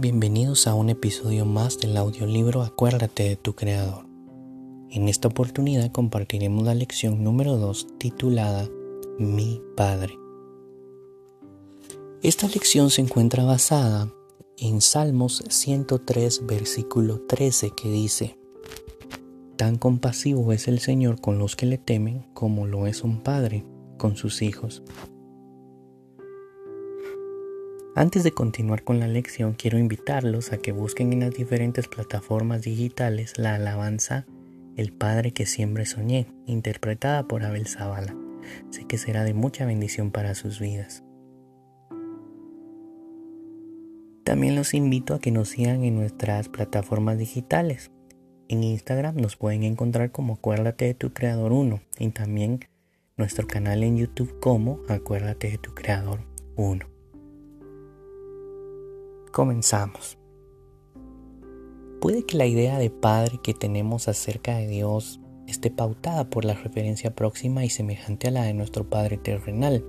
Bienvenidos a un episodio más del audiolibro Acuérdate de tu Creador. En esta oportunidad compartiremos la lección número 2 titulada Mi Padre. Esta lección se encuentra basada en Salmos 103 versículo 13 que dice, Tan compasivo es el Señor con los que le temen como lo es un padre con sus hijos. Antes de continuar con la lección, quiero invitarlos a que busquen en las diferentes plataformas digitales la alabanza El Padre que siempre soñé, interpretada por Abel Zavala. Sé que será de mucha bendición para sus vidas. También los invito a que nos sigan en nuestras plataformas digitales. En Instagram nos pueden encontrar como Acuérdate de tu Creador 1 y también nuestro canal en YouTube como Acuérdate de tu Creador 1. Comenzamos. Puede que la idea de Padre que tenemos acerca de Dios esté pautada por la referencia próxima y semejante a la de nuestro Padre terrenal.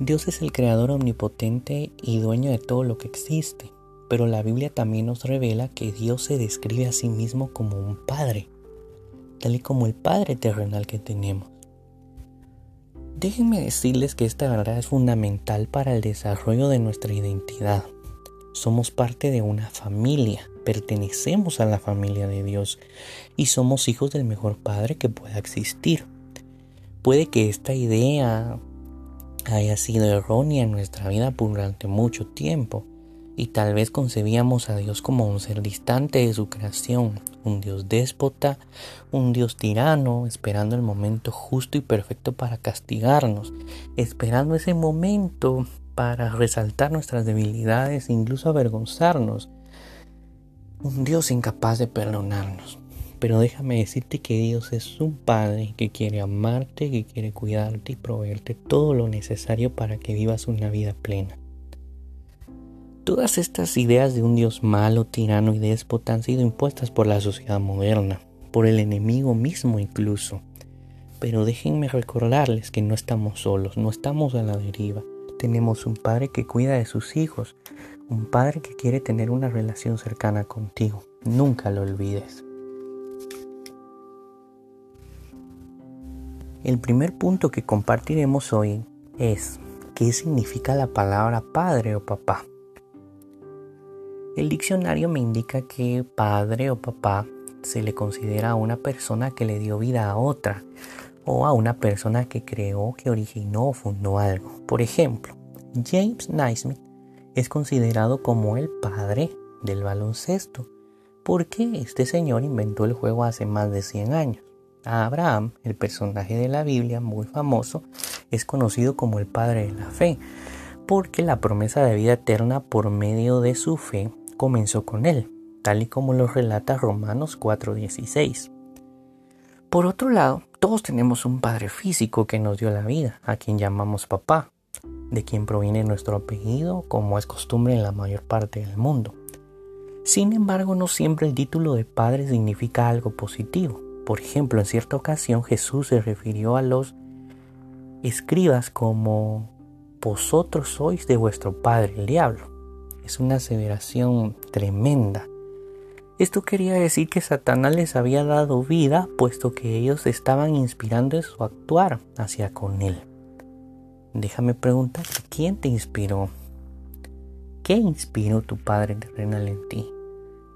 Dios es el Creador omnipotente y dueño de todo lo que existe pero la Biblia también nos revela que Dios se describe a sí mismo como un Padre, tal y como el Padre terrenal que tenemos. Déjenme decirles que esta verdad es fundamental para el desarrollo de nuestra identidad. Somos parte de una familia, pertenecemos a la familia de Dios y somos hijos del mejor Padre que pueda existir. Puede que esta idea haya sido errónea en nuestra vida durante mucho tiempo, y tal vez concebíamos a Dios como un ser distante de su creación, un Dios déspota, un Dios tirano, esperando el momento justo y perfecto para castigarnos, esperando ese momento para resaltar nuestras debilidades e incluso avergonzarnos. Un Dios incapaz de perdonarnos. Pero déjame decirte que Dios es un Padre que quiere amarte, que quiere cuidarte y proveerte todo lo necesario para que vivas una vida plena. Todas estas ideas de un Dios malo, tirano y déspota han sido impuestas por la sociedad moderna, por el enemigo mismo incluso. Pero déjenme recordarles que no estamos solos, no estamos a la deriva. Tenemos un Padre que cuida de sus hijos, un Padre que quiere tener una relación cercana contigo. Nunca lo olvides. El primer punto que compartiremos hoy es qué significa la palabra padre o papá. El diccionario me indica que padre o papá se le considera a una persona que le dio vida a otra o a una persona que creó, que originó o fundó algo. Por ejemplo, James Naismith es considerado como el padre del baloncesto porque este señor inventó el juego hace más de 100 años. Abraham, el personaje de la Biblia muy famoso, es conocido como el padre de la fe porque la promesa de vida eterna por medio de su fe comenzó con él, tal y como lo relata Romanos 4:16. Por otro lado, todos tenemos un padre físico que nos dio la vida, a quien llamamos papá, de quien proviene nuestro apellido, como es costumbre en la mayor parte del mundo. Sin embargo, no siempre el título de padre significa algo positivo. Por ejemplo, en cierta ocasión Jesús se refirió a los escribas como vosotros sois de vuestro padre el diablo. Es una aseveración tremenda. Esto quería decir que Satanás les había dado vida, puesto que ellos estaban inspirando su actuar hacia con él. Déjame preguntar, ¿quién te inspiró? ¿Qué inspiró tu Padre terrenal en ti?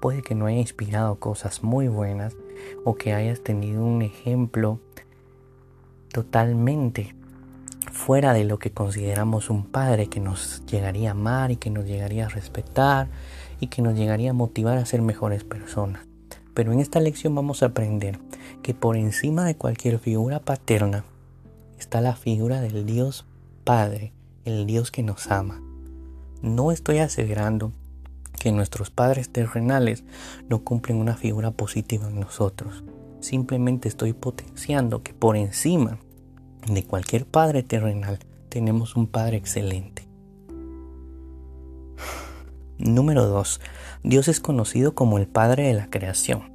Puede que no haya inspirado cosas muy buenas o que hayas tenido un ejemplo totalmente fuera de lo que consideramos un padre que nos llegaría a amar y que nos llegaría a respetar y que nos llegaría a motivar a ser mejores personas. Pero en esta lección vamos a aprender que por encima de cualquier figura paterna está la figura del Dios Padre, el Dios que nos ama. No estoy aseverando que nuestros padres terrenales no cumplen una figura positiva en nosotros. Simplemente estoy potenciando que por encima de cualquier padre terrenal, tenemos un Padre excelente. Número 2. Dios es conocido como el Padre de la creación.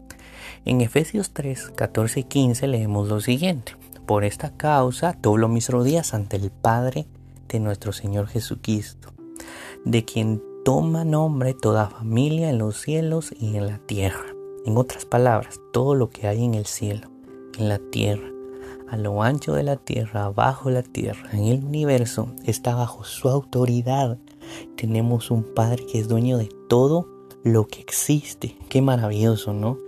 En Efesios 3, 14 y 15 leemos lo siguiente. Por esta causa doblo mis rodillas ante el Padre de nuestro Señor Jesucristo, de quien toma nombre toda familia en los cielos y en la tierra. En otras palabras, todo lo que hay en el cielo, en la tierra, a lo ancho de la tierra, abajo de la tierra, en el universo, está bajo su autoridad. Tenemos un Padre que es dueño de todo lo que existe. Qué maravilloso, ¿no?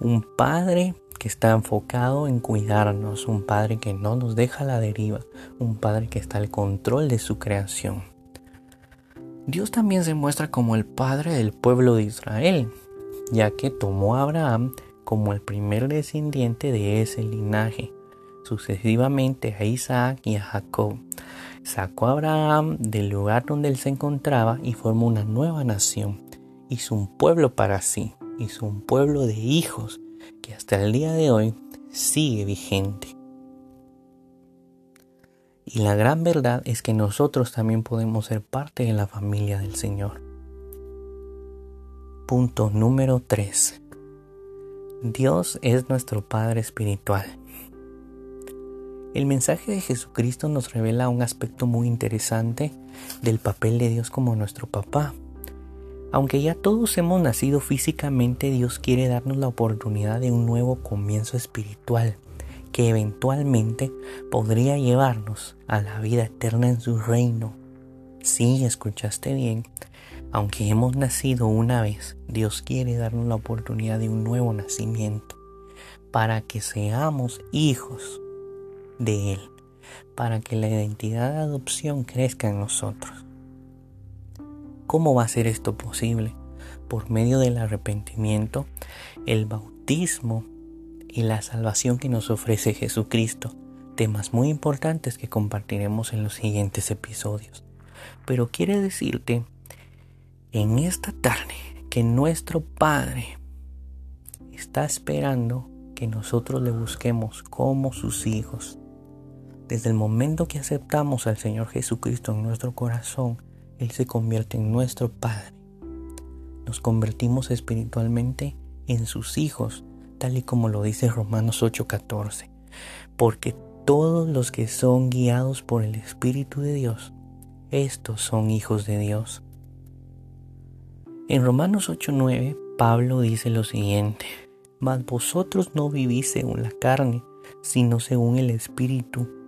Un Padre que está enfocado en cuidarnos, un Padre que no nos deja a la deriva, un Padre que está al control de su creación. Dios también se muestra como el Padre del pueblo de Israel, ya que tomó a Abraham como el primer descendiente de ese linaje sucesivamente a Isaac y a Jacob. Sacó a Abraham del lugar donde él se encontraba y formó una nueva nación. Hizo un pueblo para sí, hizo un pueblo de hijos que hasta el día de hoy sigue vigente. Y la gran verdad es que nosotros también podemos ser parte de la familia del Señor. Punto número 3. Dios es nuestro Padre Espiritual. El mensaje de Jesucristo nos revela un aspecto muy interesante del papel de Dios como nuestro papá. Aunque ya todos hemos nacido físicamente, Dios quiere darnos la oportunidad de un nuevo comienzo espiritual que eventualmente podría llevarnos a la vida eterna en su reino. Sí, escuchaste bien. Aunque hemos nacido una vez, Dios quiere darnos la oportunidad de un nuevo nacimiento para que seamos hijos de Él, para que la identidad de adopción crezca en nosotros. ¿Cómo va a ser esto posible? Por medio del arrepentimiento, el bautismo y la salvación que nos ofrece Jesucristo, temas muy importantes que compartiremos en los siguientes episodios. Pero quiere decirte en esta tarde que nuestro Padre está esperando que nosotros le busquemos como sus hijos desde el momento que aceptamos al Señor Jesucristo en nuestro corazón, Él se convierte en nuestro Padre. Nos convertimos espiritualmente en sus hijos, tal y como lo dice Romanos 8:14. Porque todos los que son guiados por el Espíritu de Dios, estos son hijos de Dios. En Romanos 8:9, Pablo dice lo siguiente, mas vosotros no vivís según la carne, sino según el Espíritu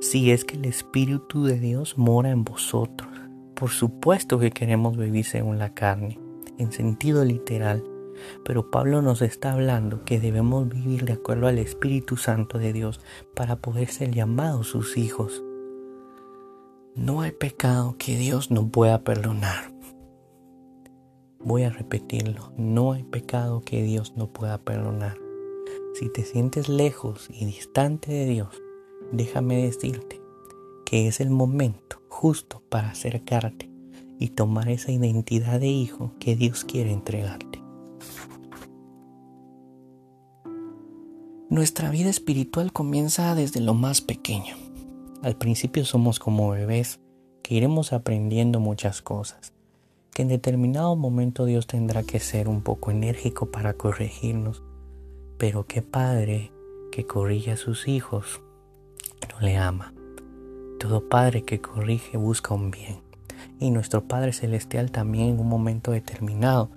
si es que el Espíritu de Dios mora en vosotros. Por supuesto que queremos vivir según la carne, en sentido literal, pero Pablo nos está hablando que debemos vivir de acuerdo al Espíritu Santo de Dios para poder ser llamados sus hijos. No hay pecado que Dios no pueda perdonar. Voy a repetirlo, no hay pecado que Dios no pueda perdonar. Si te sientes lejos y distante de Dios, déjame decirte que es el momento justo para acercarte y tomar esa identidad de hijo que Dios quiere entregarte. Nuestra vida espiritual comienza desde lo más pequeño. Al principio somos como bebés que iremos aprendiendo muchas cosas, que en determinado momento Dios tendrá que ser un poco enérgico para corregirnos, pero qué padre que corrige a sus hijos no le ama. Todo padre que corrige busca un bien. Y nuestro Padre Celestial también en un momento determinado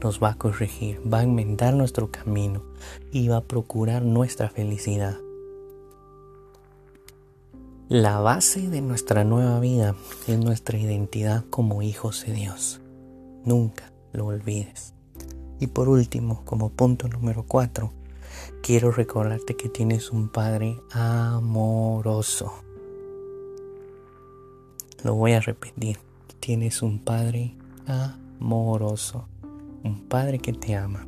nos va a corregir, va a enmendar nuestro camino y va a procurar nuestra felicidad. La base de nuestra nueva vida es nuestra identidad como hijos de Dios. Nunca lo olvides. Y por último, como punto número 4, quiero recordarte que tienes un Padre amoroso. Lo voy a repetir. Tienes un Padre amoroso. Un Padre que te ama.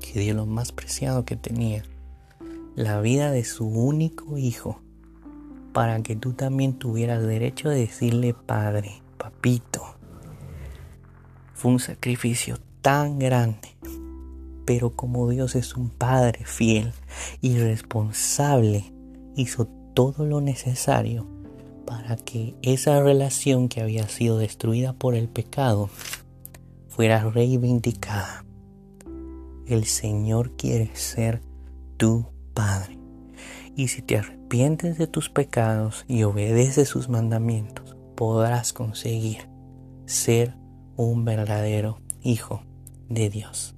Que dio lo más preciado que tenía. La vida de su único hijo. Para que tú también tuvieras derecho de decirle Padre, papito. Fue un sacrificio tan grande pero como Dios es un Padre fiel y responsable, hizo todo lo necesario para que esa relación que había sido destruida por el pecado fuera reivindicada. El Señor quiere ser tu Padre. Y si te arrepientes de tus pecados y obedeces sus mandamientos, podrás conseguir ser un verdadero hijo de Dios.